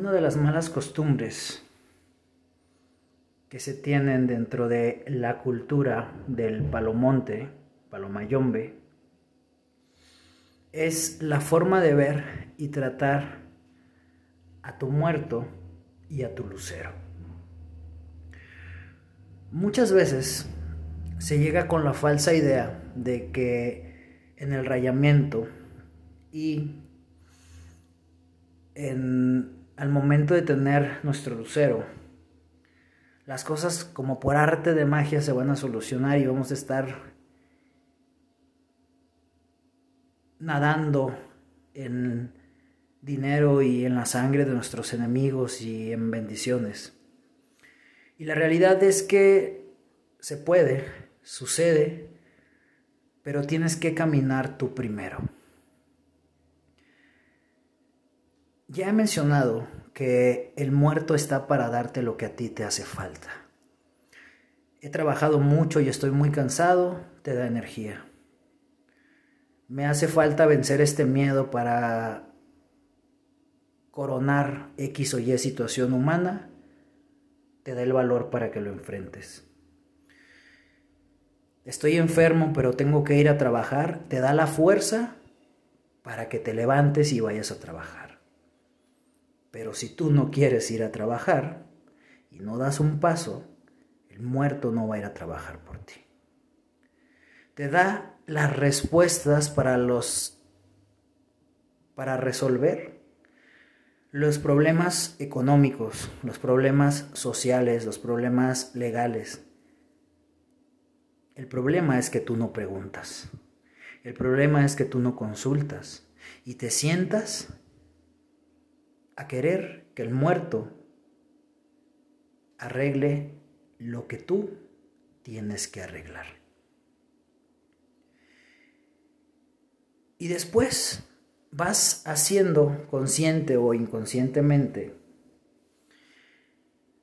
Una de las malas costumbres que se tienen dentro de la cultura del palomonte, palomayombe, es la forma de ver y tratar a tu muerto y a tu lucero. Muchas veces se llega con la falsa idea de que en el rayamiento y en, al momento de tener nuestro lucero, las cosas como por arte de magia se van a solucionar y vamos a estar nadando en dinero y en la sangre de nuestros enemigos y en bendiciones. Y la realidad es que se puede, sucede, pero tienes que caminar tú primero. Ya he mencionado que el muerto está para darte lo que a ti te hace falta. He trabajado mucho y estoy muy cansado, te da energía me hace falta vencer este miedo para coronar X o Y situación humana, te da el valor para que lo enfrentes. Estoy enfermo, pero tengo que ir a trabajar, te da la fuerza para que te levantes y vayas a trabajar. Pero si tú no quieres ir a trabajar y no das un paso, el muerto no va a ir a trabajar por ti. Te da las respuestas para los para resolver los problemas económicos, los problemas sociales, los problemas legales. El problema es que tú no preguntas. El problema es que tú no consultas y te sientas a querer que el muerto arregle lo que tú tienes que arreglar. Y después vas haciendo consciente o inconscientemente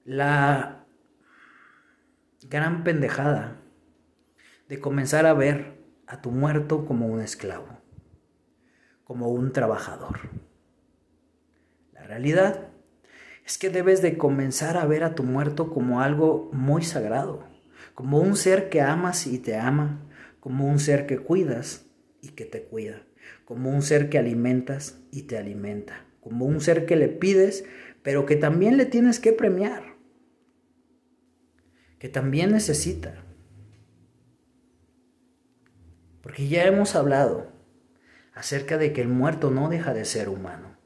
la gran pendejada de comenzar a ver a tu muerto como un esclavo, como un trabajador. Realidad es que debes de comenzar a ver a tu muerto como algo muy sagrado, como un ser que amas y te ama, como un ser que cuidas y que te cuida, como un ser que alimentas y te alimenta, como un ser que le pides, pero que también le tienes que premiar, que también necesita. Porque ya hemos hablado acerca de que el muerto no deja de ser humano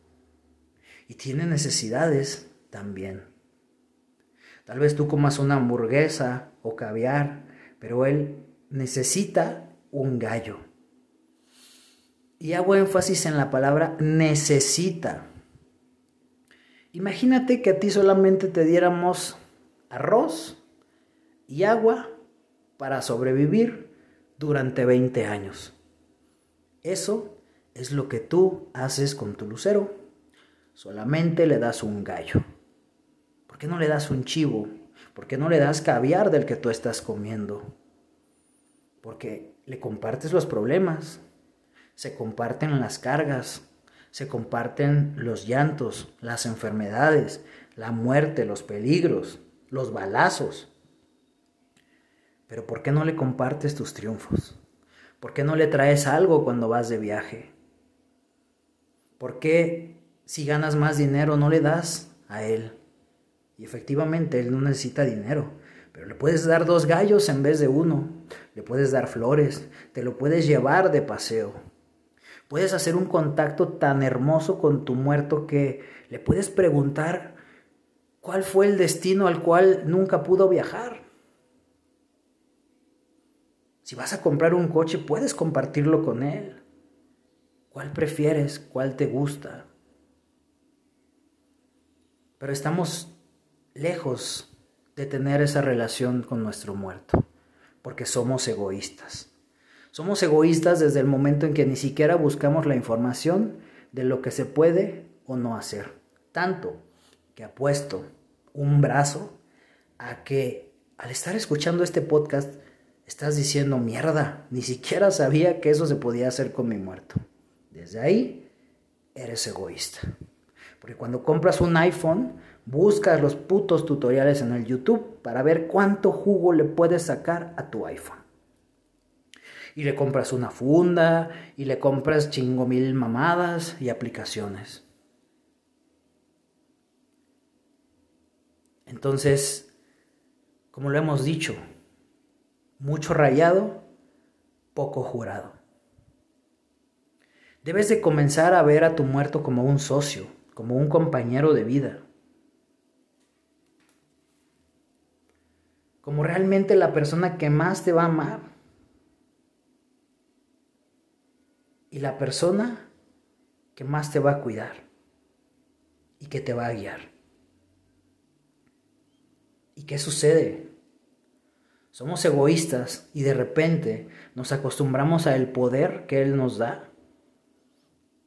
y tiene necesidades también. Tal vez tú comas una hamburguesa o caviar, pero él necesita un gallo y hago énfasis en la palabra necesita. Imagínate que a ti solamente te diéramos arroz y agua para sobrevivir durante 20 años. Eso es lo que tú haces con tu lucero. Solamente le das un gallo. ¿Por qué no le das un chivo? ¿Por qué no le das caviar del que tú estás comiendo? Porque le compartes los problemas, se comparten las cargas, se comparten los llantos, las enfermedades, la muerte, los peligros, los balazos. Pero ¿por qué no le compartes tus triunfos? ¿Por qué no le traes algo cuando vas de viaje? ¿Por qué si ganas más dinero no le das a él? Y efectivamente él no necesita dinero, pero le puedes dar dos gallos en vez de uno, le puedes dar flores, te lo puedes llevar de paseo. Puedes hacer un contacto tan hermoso con tu muerto que le puedes preguntar cuál fue el destino al cual nunca pudo viajar. Si vas a comprar un coche, puedes compartirlo con él. ¿Cuál prefieres? ¿Cuál te gusta? Pero estamos lejos de tener esa relación con nuestro muerto, porque somos egoístas. Somos egoístas desde el momento en que ni siquiera buscamos la información de lo que se puede o no hacer. Tanto que apuesto un brazo a que al estar escuchando este podcast estás diciendo mierda, ni siquiera sabía que eso se podía hacer con mi muerto. Desde ahí eres egoísta. Porque cuando compras un iPhone, buscas los putos tutoriales en el YouTube para ver cuánto jugo le puedes sacar a tu iPhone. Y le compras una funda, y le compras chingo mil mamadas y aplicaciones. Entonces, como lo hemos dicho, mucho rayado, poco jurado. Debes de comenzar a ver a tu muerto como un socio, como un compañero de vida. Como realmente la persona que más te va a amar. Y la persona que más te va a cuidar y que te va a guiar. ¿Y qué sucede? Somos egoístas y de repente nos acostumbramos al poder que Él nos da.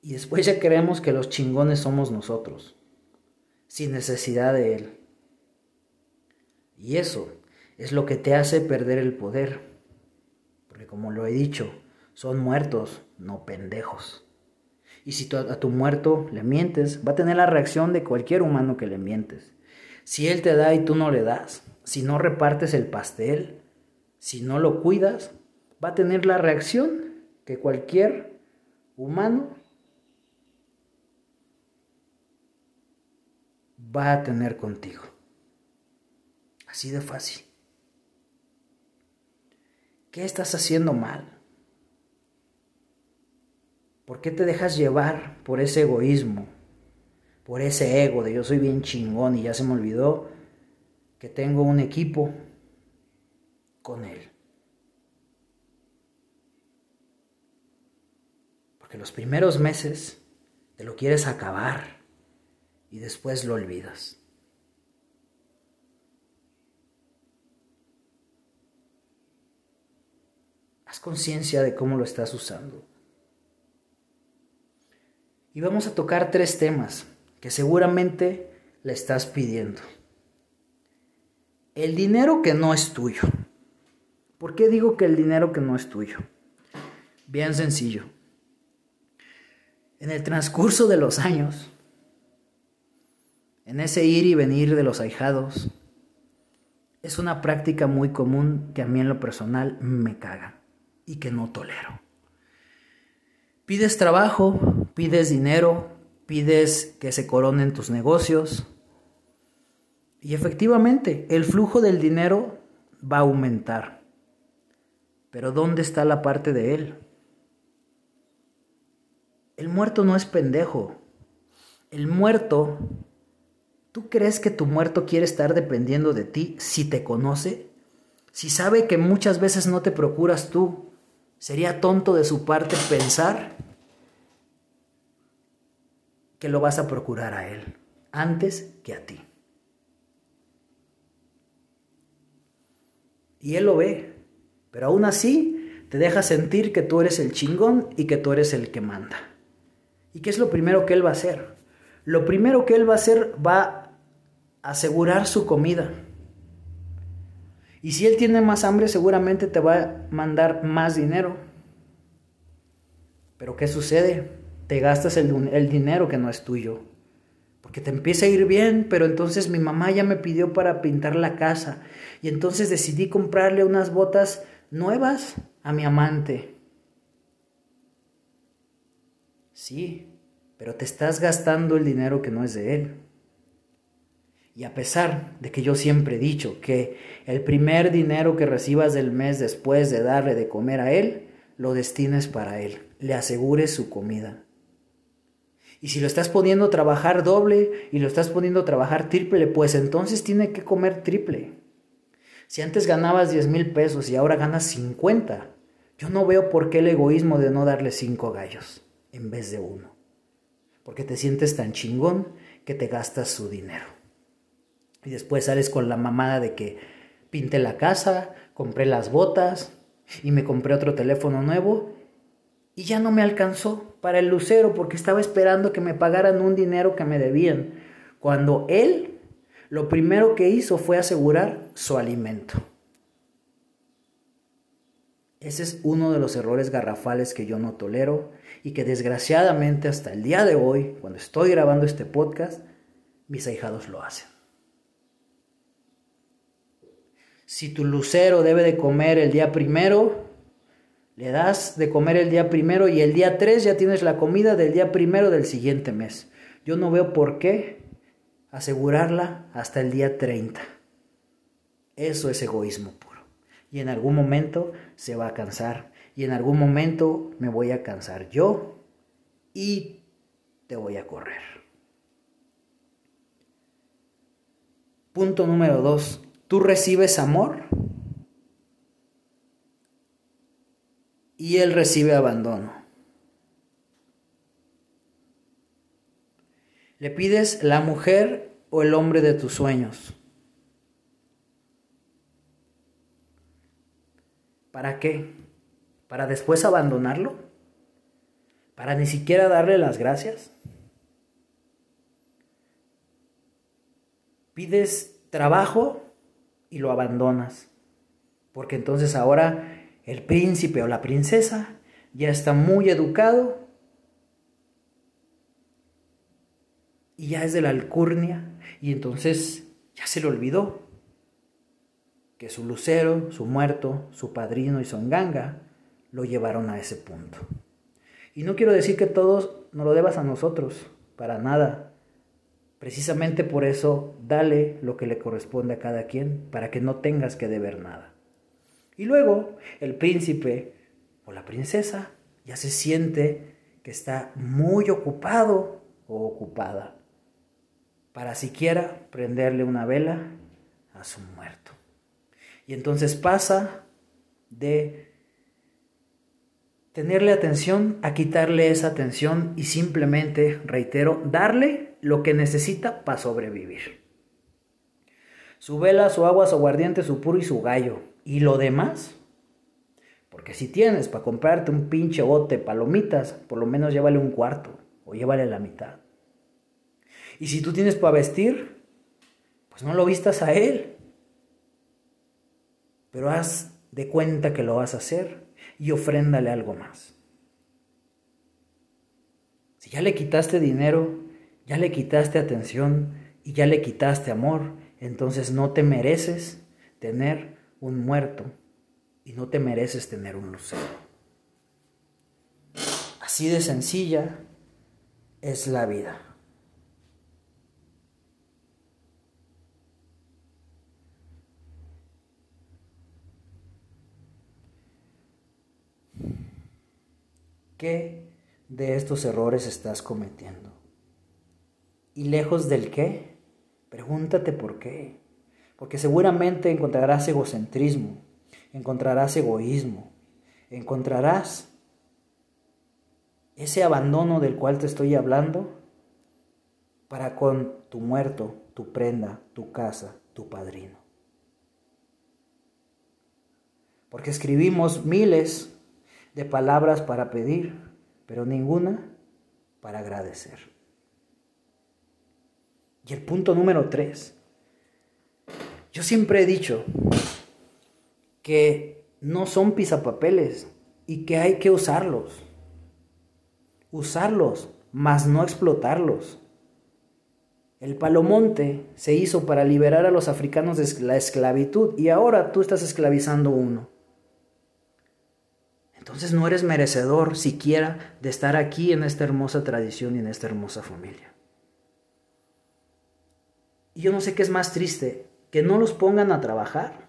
Y después ya creemos que los chingones somos nosotros, sin necesidad de Él. Y eso es lo que te hace perder el poder. Porque como lo he dicho, son muertos, no pendejos. Y si a tu muerto le mientes, va a tener la reacción de cualquier humano que le mientes. Si Él te da y tú no le das, si no repartes el pastel, si no lo cuidas, va a tener la reacción que cualquier humano va a tener contigo. Así de fácil. ¿Qué estás haciendo mal? ¿Por qué te dejas llevar por ese egoísmo? Por ese ego de yo soy bien chingón y ya se me olvidó que tengo un equipo con él. Porque los primeros meses te lo quieres acabar y después lo olvidas. Haz conciencia de cómo lo estás usando. Y vamos a tocar tres temas que seguramente le estás pidiendo. El dinero que no es tuyo. ¿Por qué digo que el dinero que no es tuyo? Bien sencillo. En el transcurso de los años, en ese ir y venir de los ahijados, es una práctica muy común que a mí en lo personal me caga y que no tolero. Pides trabajo, pides dinero, pides que se coronen tus negocios y efectivamente el flujo del dinero va a aumentar. Pero ¿dónde está la parte de él? El muerto no es pendejo. El muerto ¿Tú crees que tu muerto quiere estar dependiendo de ti si te conoce? Si sabe que muchas veces no te procuras tú, ¿sería tonto de su parte pensar que lo vas a procurar a él antes que a ti? Y él lo ve, pero aún así te deja sentir que tú eres el chingón y que tú eres el que manda. ¿Y qué es lo primero que él va a hacer? Lo primero que él va a hacer va asegurar su comida. Y si él tiene más hambre, seguramente te va a mandar más dinero. Pero ¿qué sucede? Te gastas el, el, dinero que no es tuyo. Porque te empieza a ir bien, pero entonces mi mamá ya me pidió para pintar la casa. Y entonces decidí comprarle unas botas nuevas a mi amante. Sí, pero te estás gastando el dinero que no es de él. Y a pesar de que yo siempre he dicho que el primer dinero que recibas del mes después de darle de comer a él, lo destines para él, le asegures su comida. Y si lo estás poniendo a trabajar doble y lo estás poniendo a trabajar triple, pues entonces tiene que comer triple. Si antes ganabas 10 mil pesos y ahora ganas 50, yo no veo por qué el egoísmo de no darle cinco gallos en vez de uno. Porque te sientes tan chingón que te gastas su dinero. Y después sales con la mamada de que pinté la casa, compré las botas y me compré otro teléfono nuevo y ya no me alcanzó para el lucero porque estaba esperando que me pagaran un dinero que me debían, cuando él lo primero que hizo fue asegurar su alimento. Ese es uno de los errores garrafales que yo no tolero y que desgraciadamente hasta el día de hoy, cuando estoy grabando este podcast, mis ahijados lo hacen. Si tu lucero debe de comer el día primero, le das de comer el día primero y el día 3 ya tienes la comida del día primero del siguiente mes. Yo no veo por qué asegurarla hasta el día 30. Eso es egoísmo puro. Y en algún momento se va a cansar. Y en algún momento me voy a cansar yo y te voy a correr. Punto número 2. Tú recibes amor y él recibe abandono. Le pides la mujer o el hombre de tus sueños. ¿Para qué? ¿Para después abandonarlo? ¿Para ni siquiera darle las gracias? Pides trabajo y lo abandonas, porque entonces ahora el príncipe o la princesa ya está muy educado y ya es de la alcurnia y entonces ya se le olvidó que su lucero, su muerto, su padrino y su enganga lo llevaron a ese punto. Y no quiero decir que todos nos lo debas a nosotros, para nada. Precisamente por eso, dale lo que le corresponde a cada quien, para que no tengas que deber nada. Y luego el príncipe o la princesa ya se siente que está muy ocupado o ocupada para siquiera prenderle una vela a su muerto. Y entonces pasa de tenerle atención a quitarle esa atención y simplemente, reitero, darle lo que necesita para sobrevivir. Su vela, su agua, su aguardiente, su puro y su gallo ¿Y lo demás? Porque si tienes para comprarte un pinche bote palomitas, por lo menos llévale un cuarto o llévale la mitad. Y si tú tienes para vestir, pues no lo vistas a él. Pero haz de cuenta que lo vas a hacer y ofréndale algo más. Si ya le quitaste dinero, ya le quitaste atención y ya le quitaste amor, entonces no te mereces tener un muerto y no te mereces tener un lucero. Así de sencilla es la vida. ¿Qué de estos errores estás cometiendo? Y lejos del qué, pregúntate por qué. Porque seguramente encontrarás egocentrismo, encontrarás egoísmo, encontrarás ese abandono del cual te estoy hablando para con tu muerto, tu prenda, tu casa, tu padrino. Porque escribimos miles de palabras para pedir, pero ninguna para agradecer. Y el punto número tres, yo siempre he dicho que no son pisapapeles y que hay que usarlos. Usarlos, mas no explotarlos. El palomonte se hizo para liberar a los africanos de la esclavitud y ahora tú estás esclavizando uno. Entonces no eres merecedor siquiera de estar aquí en esta hermosa tradición y en esta hermosa familia. Y yo no sé qué es más triste, que no los pongan a trabajar.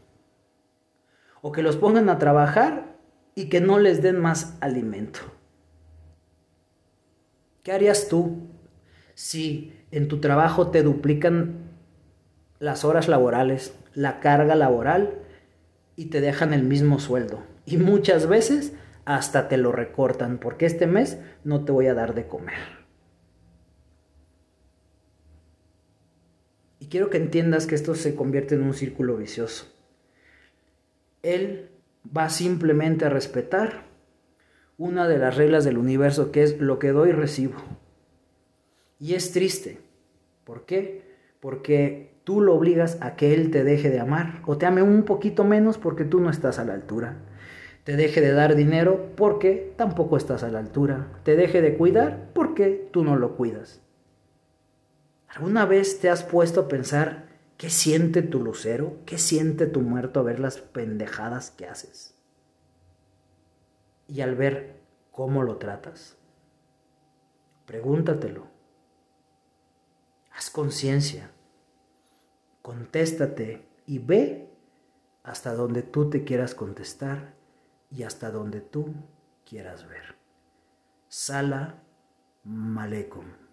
O que los pongan a trabajar y que no les den más alimento. ¿Qué harías tú si en tu trabajo te duplican las horas laborales, la carga laboral y te dejan el mismo sueldo? Y muchas veces hasta te lo recortan porque este mes no te voy a dar de comer. Y quiero que entiendas que esto se convierte en un círculo vicioso. Él va simplemente a respetar una de las reglas del universo que es lo que doy recibo. Y es triste. ¿Por qué? Porque tú lo obligas a que él te deje de amar o te ame un poquito menos porque tú no estás a la altura. te deje de dar dinero porque tampoco estás a la altura, te deje de cuidar porque tú no lo cuidas. ¿Alguna vez te has puesto a pensar qué siente tu lucero, qué siente tu muerto a ver las pendejadas que haces? Y al ver cómo lo tratas, pregúntatelo. Haz conciencia, contéstate y ve hasta donde tú te quieras contestar y hasta donde tú quieras ver. Sala Malekum.